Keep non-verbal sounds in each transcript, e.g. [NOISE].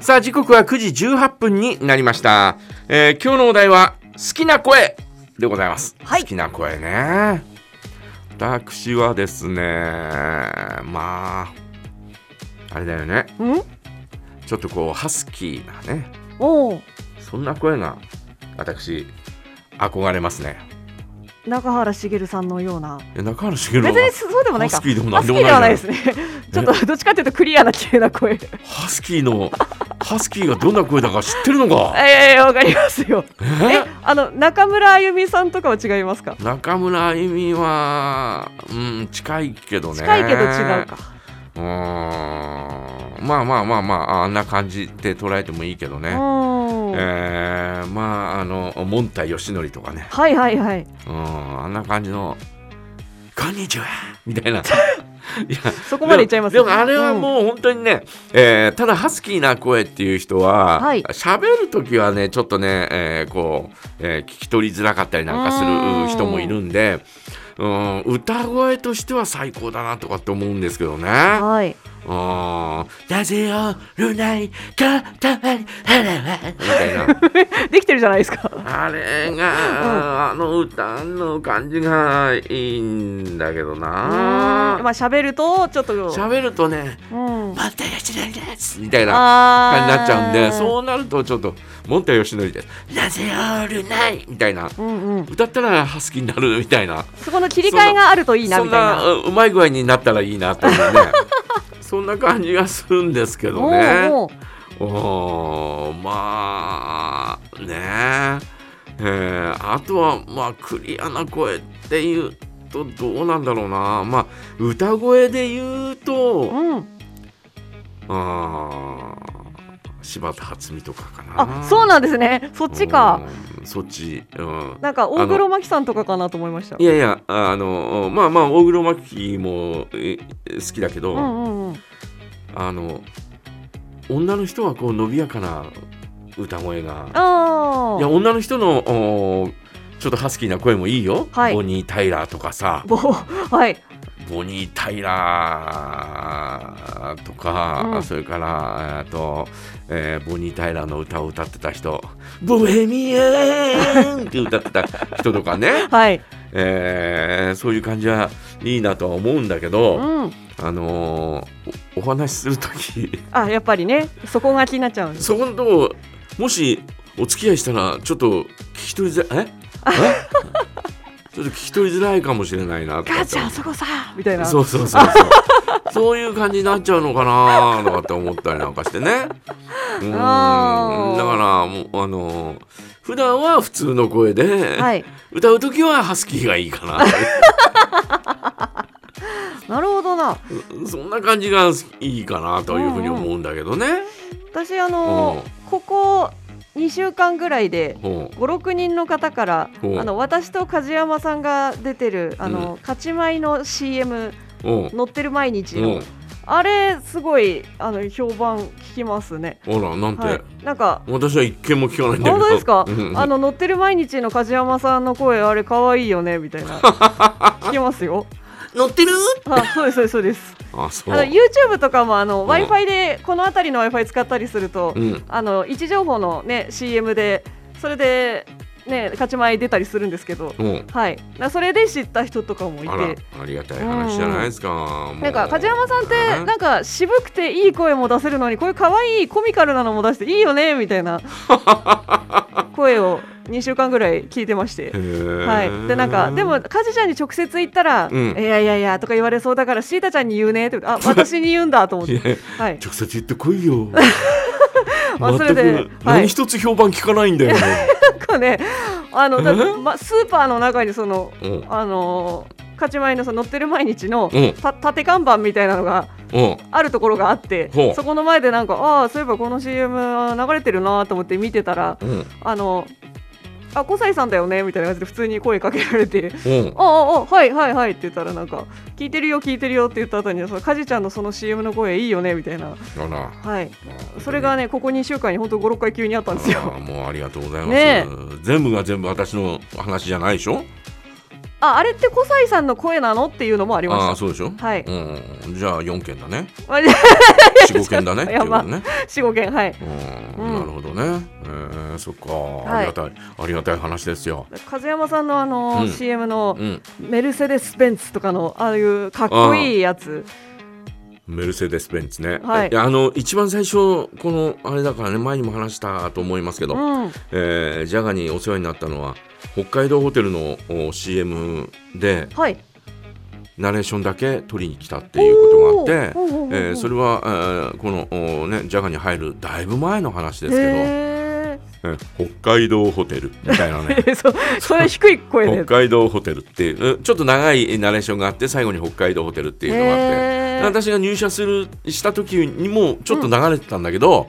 さあ時刻は9時18分になりました、えー今日のお題は好きな声でございます、はい。好きな声ね。私はですねまああれだよね。うん？ちょっとこうハスキーなね。そんな声が私憧れますね中原茂さんのような。え中原茂は別にそうでもないか。ハスキーでもなんでもないですね。[LAUGHS] ちょっとどっちかというとクリアな綺麗な声。ハスキーのハスキーがどんな声だか知ってるのか？ええわかりますよ。え？えあの中村あゆみさんとかは違いますか？中村あゆみはうん近いけどね。近いけど違うか。うーん。まあまあまあまああんな感じで捉えてもいいけどね、うんえー、まああのモンタヨシノリとかね。はいはいはい。うんあんな感じの「こんにちは」みたいな。い [LAUGHS] やそこまでいっちゃいますでもでもあれはもう本当にね、えーただハスキーな声っていう人ははい。喋、る時はねちょっとね、えーこう、えー聞き取りづらかったりなんかすうんる人もいるんでうん歌声としては最高だなとかって思うんですけどね。うんはいうんなぜ夜ないかたまりはらわみたいな。[LAUGHS] できてるじゃないですかあれが、あの歌の感じがいいんだけどうんな。まあ喋るとちょっと喋るとね、うんまた吉野ですみたいな感じになっちゃうんで、うそうなるとちょっと、もんたよしのりです。なぜ夜ないみたいな。うんうん歌ったらハスキーになるみたいな。そこの切り替えがあるといいなみたいなうまい具合になったらいいなと思うね。[LAUGHS] そんな感じがするんですけどね。おまあね。えーあとはまあクリアな声っていうとどうなんだろうな。まあ歌声で言うとうん。あー柴田初美とかかな。あそうなんですね。そっちか。うんそっち。うん。なんか大黒摩季さんとかかなと思いました。いやいやあのまあまあ大黒摩季もえ好きだけど、うんうんうん。あの女の人はこう伸びやかな歌声が。あいや女の人のおちょっとハスキーな声もいいよ、はい。ボニー・タイラーとかさ。ぼはい。ボニー・タイラー。とか、うん。それからえーと、えーボニー・タイラーの歌を歌ってた人「ボヘミアン!」って歌ってた人とかね、[LAUGHS] はい。えーそういう感じはいいなとは思うんだけど、うん。あのーおお話しする時あやっぱりね。そこが気になっちゃう。そこのとこもしお付き合いしたらちょっと聞き取りづらいえ？[LAUGHS] え？ちょっと聞き取りづらいかもしれないなとかって。母ちゃんそこさみたいな。そうそうそうそうそういう感じになっちゃうのかなとかって思ったりなんかしてね。[LAUGHS] うん。だからもうあの普段は普通の声で、はい。歌う時はハスキーがいいかな [LAUGHS] なるほどな。そんな感じがいいかなというふうに思うんだけどね。私あのここ2週間ぐらいでほう。56人の方からあの私と梶山さんが出てるあの、勝ち米の CM 乗ってる毎日。ほのあれすごいあの評判聞きますね。うほらなんて、はい、なんか私は一件も聞かないんだけど。本当ですか、うん。あの乗ってる毎日の梶山さんの声あれ可愛いよねみたいな。[LAUGHS] 聞きますよ。乗ってる？あそうですそうですそうです。あそう。あの YouTube とかもあのうん。Wi-Fi でこの辺りの Wi-Fi 使ったりすると、うん。あの位置情報のね CM でそれでね勝ち前出たりするんですけど、うん。はい。なそれで知った人とかもいて。ありがたい話じゃないですか、もう。なんか梶山さんってねなんか渋くていい声も出せるのにこういう可愛いコミカルなのも出していいよねみたいな。[LAUGHS] 声を2週間ぐらい聞いてまして。はい、でなんかでもカジちゃんに直接言ったら「うん。いやいやいや」とか言われそうだからシータちゃんに言うねってあ私に言うんだと思っいて、やはい、直接言ってこいよ [LAUGHS] 全でく何一つ評判聞かないんだよね、なんかねあのだま、スーパーの中にそのうん。あのー勝ち前のその乗ってる毎日のうん。看板みたいなのがうん。あるところがあってそこの前でなんかああそういえばこの CM 流れてるなと思って見てたらうん。あのあ小西さんだよねみたいな感じで普通に声かけられてうん。あああはいはいはいって言ったらなんか聞いてるよ聞いてるよって言った後にそのカジちゃんのその CM の声いいよねみたいな。はい。それがねここ2週間に本当56回急にあったんですよ。もうありがとうございます、ね全部が全部私の話じゃないでしょ？ああれって小西さんの声なの？っていうのもありました。ああそうでしょ？はい。うん、じゃあ4件だね。まあ45件だねね、四五件はい。うん。うん。なるほどね、えー、そっか、い。ありがたい。ありがたい話ですよ。風山さんのあの、うん。CM のうん。メルセデス・ベンツとかのああいうかっこいいやつ。メルセデス・ベンツね、はい。やあの一番最初このあれだからね前にも話したと思いますけど、うん。えージャガにお世話になったのは北海道ホテルのお CM ではい。ナレーションだけ撮りに来たっていうことがあって、えーそれは、えーこのおねジャガに入るだいぶ前の話ですけど、北海道ホテルみたいなね。[LAUGHS] ーそれ低い声で。北海道ホテルってちょっと長いナレーションがあって最後に北海道ホテルっていうのがあって。私が入社するした時にもちょっと流れてたんだけど、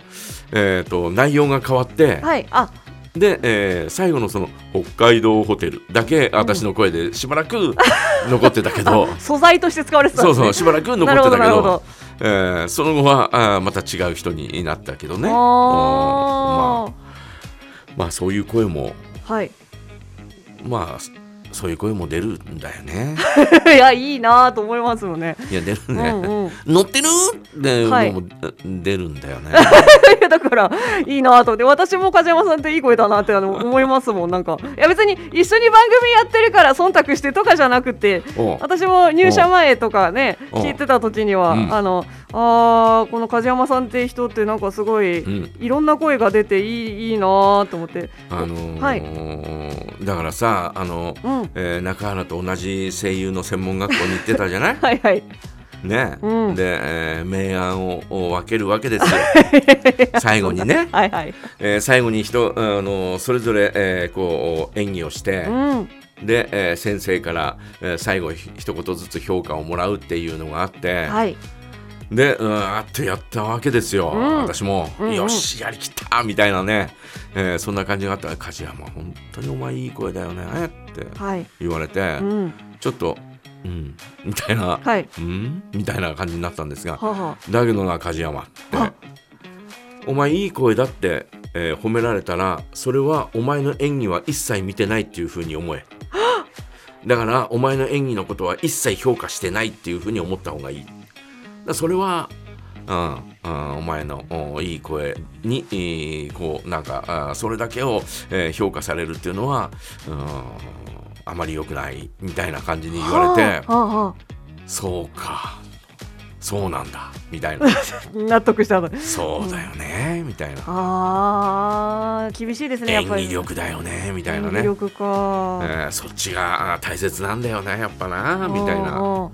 えー、と内容が変わって、はいあ。で、えー最後のその北海道ホテルだけ私の声でしばらく [LAUGHS] 残ってたけど、素材として使われてたんそうそうしばらく残ってたけど。どえーその後はあーまた違う人になったけどね、うん。まああ、まあそういう声もーはい。まあそういう声も出るんだよね。[LAUGHS] いやいいなと思いますよね。いや出るうね、んうん、乗ってるって、はい。もう出るんだよね。[LAUGHS] いやだからいいなと思って私も梶山さんっていい声だなってあの思いますもん。なんかいや別に一緒に番組やってるから忖度してとかじゃなくて私も入社前とかねお聞いてた時には、うん。あのあーこの梶山さんって人ってなんかすごい、うん。いろんな声が出ていいいいなと思って。あのーはい。だからさあの、うん。えー中原と同じ声優の専門学校に行ってたじゃない？[LAUGHS] はいはいね、うん。で、えー明暗をを分けるわけですよ。[LAUGHS] 最後にね、はいはい。えー最後に人あのそれぞれ、えーこう演技をしてう、ん。で、えー先生から、えー最後ひ一言ずつ評価をもらうっていうのがあって、はい。でうわーってやったわけですよ、うん。私も、うんうん。よしやりきったみたいなね、えーそんな感じがあった。ら梶山本当にお前いい声だよねってはい。言われて、うん。ちょっとうん。みたいな、はい。うん？みたいな感じになったんですがはあはだけどな梶山ってあ。お前いい声だって、えー褒められたらそれはお前の演技は一切見てないっていうふうに思え。だからお前の演技のことは一切評価してないっていうふうに思った方がいい。だそれはうんうん、お前のおいい声に、えーこうなんかあそれだけを、えー評価されるっていうのは、うん、あまり良くないみたいな感じに言われて、はあはそうかそうなんだみたいな。あ [LAUGHS] 納得したのそうだよねみたいな。あー厳しいですねやっ演ぱり。技力だよねみたいなね、演技力か、えーそっちがあ大切なんだよねやっぱなみたいな。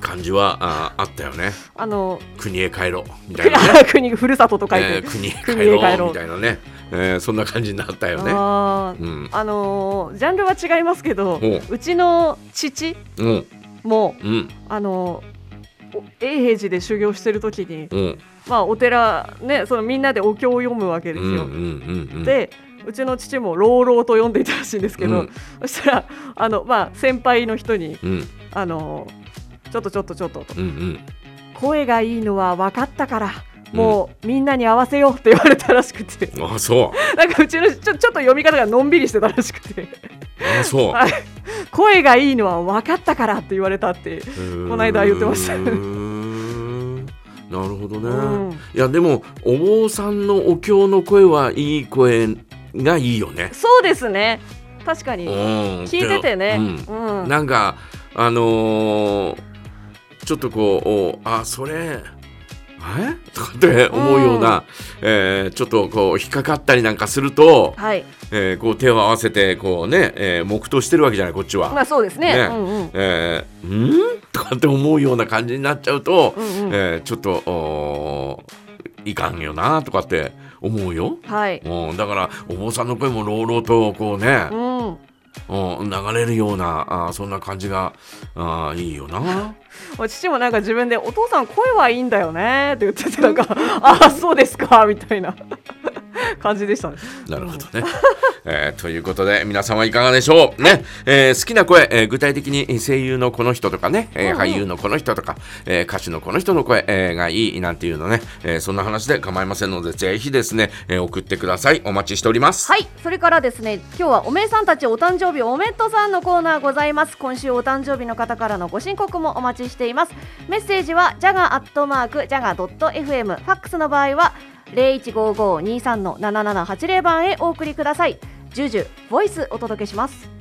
感じはああったよね。あの国へ帰ろうみたいなね。国ふるさとと書いて、えー国へ帰ろう。みたいなね、[LAUGHS] えーそんな感じになったよね。あーうん、あのージャンルは違いますけどほう。ちの父う。ん、もうん、あのーお永平寺で修行してる時に、う。ん、まあ、お寺ねそのみんなでお経を読むわけですうん、うん、よ。うん、でうちの父も朗々と読んでいたらしいんですけど、うん。そしたらあの、まあ、先輩の人にうん、あのちょっとちょっとちょっとと。うん、うん、声がいいのは分かったからもうみんなに合わせようって言われたらしくて。あ、そなんかうちのちょちょっと読み方がのんびりしてたらしくて。う、あ、そう。[LAUGHS] はい。声がいいのは分かったからって言われたって、この間言ってました。なるほどね。うん。いや、でも、お坊さんのお経の声はいい声がいいよね。そうですね。確かに。うん、聞いててね、うん。うん。なんかあのーちょっとこうおあそれえ？とかって思うような、えーちょっとこう引っかかったりなんかすると、はい。えーこう手を合わせてこうね、えー黙祷してるわけじゃないこっちは。まあそうですね。ね。うんうん。えーん？とかって思うような感じになっちゃうと、うんうん。えーちょっとおいかんよなとかって思うよ。はい。うん、だからお坊さんの声も朗々とこうね、うんうん、流れるようなあそんな感じがあいいよな。[LAUGHS] 父もなんか自分で「お父さん声はいいんだよね」って言っててなんか「ああそうですか」みたいな感じでしたね。なるほどね。[LAUGHS] えーということで皆さんはいかがでしょう？ね、えー好きな声、えー具体的に声優のこの人とかね、えー俳優のこの人とか、えー歌手のこの人の声、えーがいいなんていうのね、えーそんな話で構いませんのでぜひですね、えー送ってくださいお待ちしております。はい、それからですね、今日はおめえさんたちお誕生日おめっとさんのコーナーございます。今週お誕生日の方からのご申告もお待ちしています。メッセージはジャガアットマークジャガドット FM、ファックスの場合は零一五五二三の七七八零番へお送りください。ジュジュボイスお届けします。